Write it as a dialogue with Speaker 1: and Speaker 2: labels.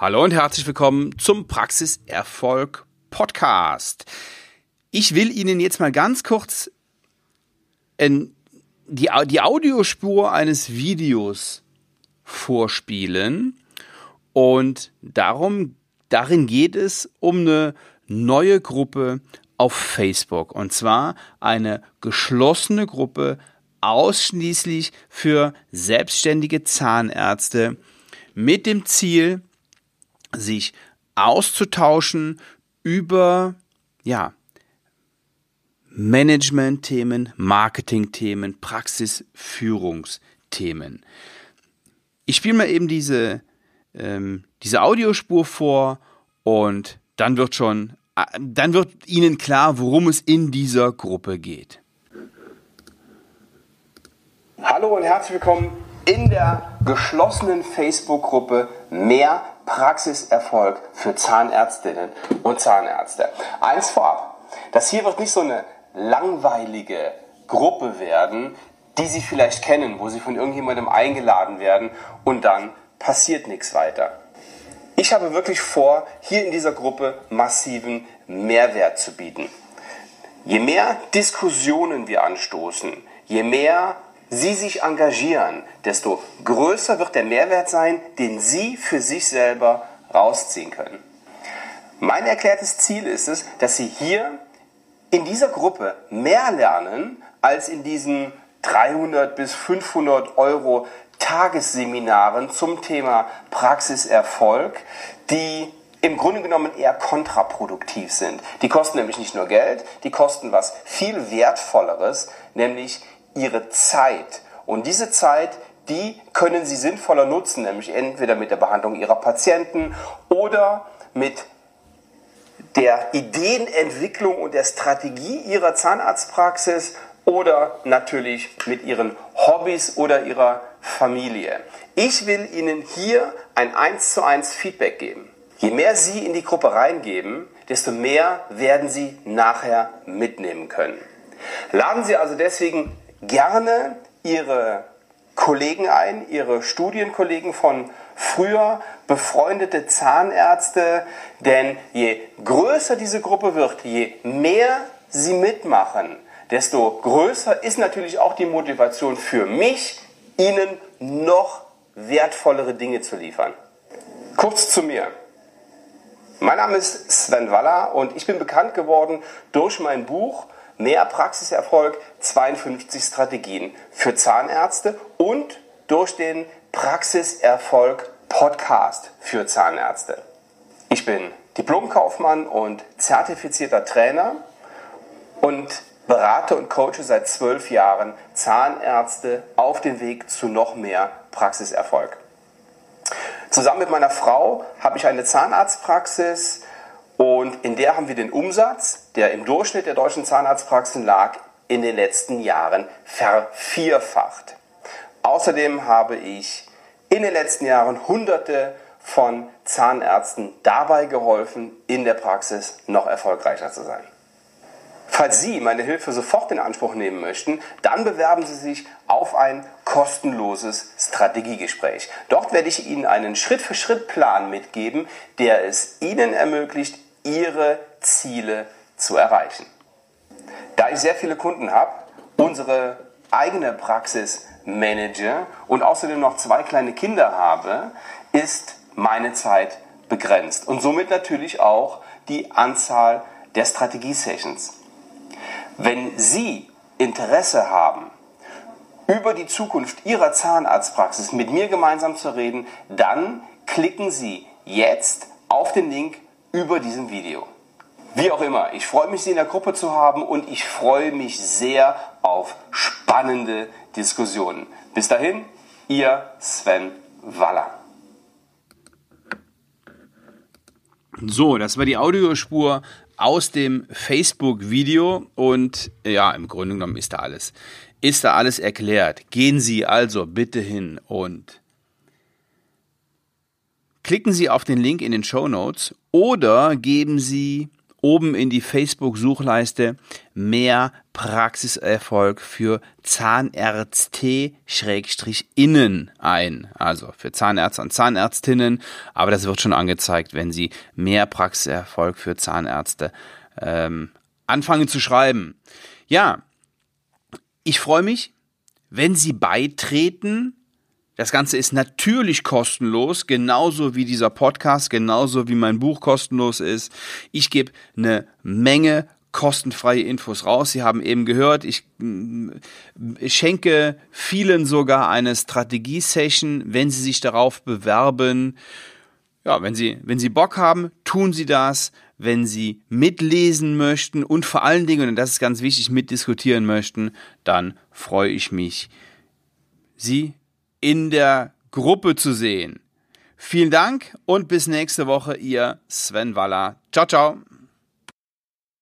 Speaker 1: Hallo und herzlich willkommen zum Praxiserfolg Podcast. Ich will Ihnen jetzt mal ganz kurz die, die Audiospur eines Videos vorspielen und darum, darin geht es um eine neue Gruppe auf Facebook und zwar eine geschlossene Gruppe ausschließlich für selbstständige Zahnärzte mit dem Ziel, sich auszutauschen über, ja, Management-Themen, Marketing-Themen, Praxisführungsthemen. Ich spiele mal eben diese, ähm, diese Audiospur vor und dann wird schon, äh, dann wird Ihnen klar, worum es in dieser Gruppe geht.
Speaker 2: Hallo und herzlich willkommen in der geschlossenen Facebook-Gruppe Mehr Praxiserfolg für Zahnärztinnen und Zahnärzte. Eins vorab, das hier wird nicht so eine langweilige Gruppe werden, die Sie vielleicht kennen, wo Sie von irgendjemandem eingeladen werden und dann passiert nichts weiter. Ich habe wirklich vor, hier in dieser Gruppe massiven Mehrwert zu bieten. Je mehr Diskussionen wir anstoßen, je mehr Sie sich engagieren, desto größer wird der Mehrwert sein, den Sie für sich selber rausziehen können. Mein erklärtes Ziel ist es, dass Sie hier in dieser Gruppe mehr lernen als in diesen 300 bis 500 Euro Tagesseminaren zum Thema Praxiserfolg, die im Grunde genommen eher kontraproduktiv sind. Die kosten nämlich nicht nur Geld, die kosten was viel Wertvolleres, nämlich ihre Zeit. Und diese Zeit, die können Sie sinnvoller nutzen, nämlich entweder mit der Behandlung Ihrer Patienten oder mit der Ideenentwicklung und der Strategie Ihrer Zahnarztpraxis oder natürlich mit Ihren Hobbys oder Ihrer Familie. Ich will Ihnen hier ein 1 zu 1 Feedback geben. Je mehr Sie in die Gruppe reingeben, desto mehr werden Sie nachher mitnehmen können. Laden Sie also deswegen gerne Ihre Kollegen ein, Ihre Studienkollegen von früher, befreundete Zahnärzte, denn je größer diese Gruppe wird, je mehr sie mitmachen, desto größer ist natürlich auch die Motivation für mich, Ihnen noch wertvollere Dinge zu liefern. Kurz zu mir. Mein Name ist Sven Waller und ich bin bekannt geworden durch mein Buch Mehr Praxiserfolg, 52 Strategien für Zahnärzte und durch den Praxiserfolg Podcast für Zahnärzte. Ich bin Diplomkaufmann und zertifizierter Trainer und berate und coache seit zwölf Jahren Zahnärzte auf dem Weg zu noch mehr Praxiserfolg. Zusammen mit meiner Frau habe ich eine Zahnarztpraxis und in der haben wir den Umsatz, der im Durchschnitt der deutschen Zahnarztpraxen lag, in den letzten Jahren vervierfacht. Außerdem habe ich in den letzten Jahren Hunderte von Zahnärzten dabei geholfen, in der Praxis noch erfolgreicher zu sein. Falls Sie meine Hilfe sofort in Anspruch nehmen möchten, dann bewerben Sie sich auf ein kostenloses Strategiegespräch. Dort werde ich Ihnen einen Schritt-für-Schritt-Plan mitgeben, der es Ihnen ermöglicht, ihre Ziele zu erreichen. Da ich sehr viele Kunden habe, unsere eigene Praxis manage und außerdem noch zwei kleine Kinder habe, ist meine Zeit begrenzt und somit natürlich auch die Anzahl der Strategie-Sessions. Wenn Sie Interesse haben, über die Zukunft Ihrer Zahnarztpraxis mit mir gemeinsam zu reden, dann klicken Sie jetzt auf den Link über diesem Video. Wie auch immer, ich freue mich, Sie in der Gruppe zu haben und ich freue mich sehr auf spannende Diskussionen. Bis dahin, Ihr Sven Waller.
Speaker 1: So, das war die Audiospur aus dem Facebook-Video und ja, im Grunde genommen ist da alles, ist da alles erklärt. Gehen Sie also bitte hin und klicken Sie auf den Link in den Show Notes oder geben Sie oben in die Facebook-Suchleiste mehr Praxiserfolg für Zahnärzte-Innen ein. Also für Zahnärzte und Zahnärztinnen. Aber das wird schon angezeigt, wenn Sie mehr Praxiserfolg für Zahnärzte ähm, anfangen zu schreiben. Ja, ich freue mich, wenn Sie beitreten das Ganze ist natürlich kostenlos, genauso wie dieser Podcast, genauso wie mein Buch kostenlos ist. Ich gebe eine Menge kostenfreie Infos raus. Sie haben eben gehört, ich, ich schenke vielen sogar eine Strategie-Session, wenn sie sich darauf bewerben. Ja, wenn Sie, wenn Sie Bock haben, tun Sie das. Wenn Sie mitlesen möchten und vor allen Dingen, und das ist ganz wichtig, mitdiskutieren möchten, dann freue ich mich, Sie in der Gruppe zu sehen. Vielen Dank und bis nächste Woche, ihr Sven Waller. Ciao, ciao.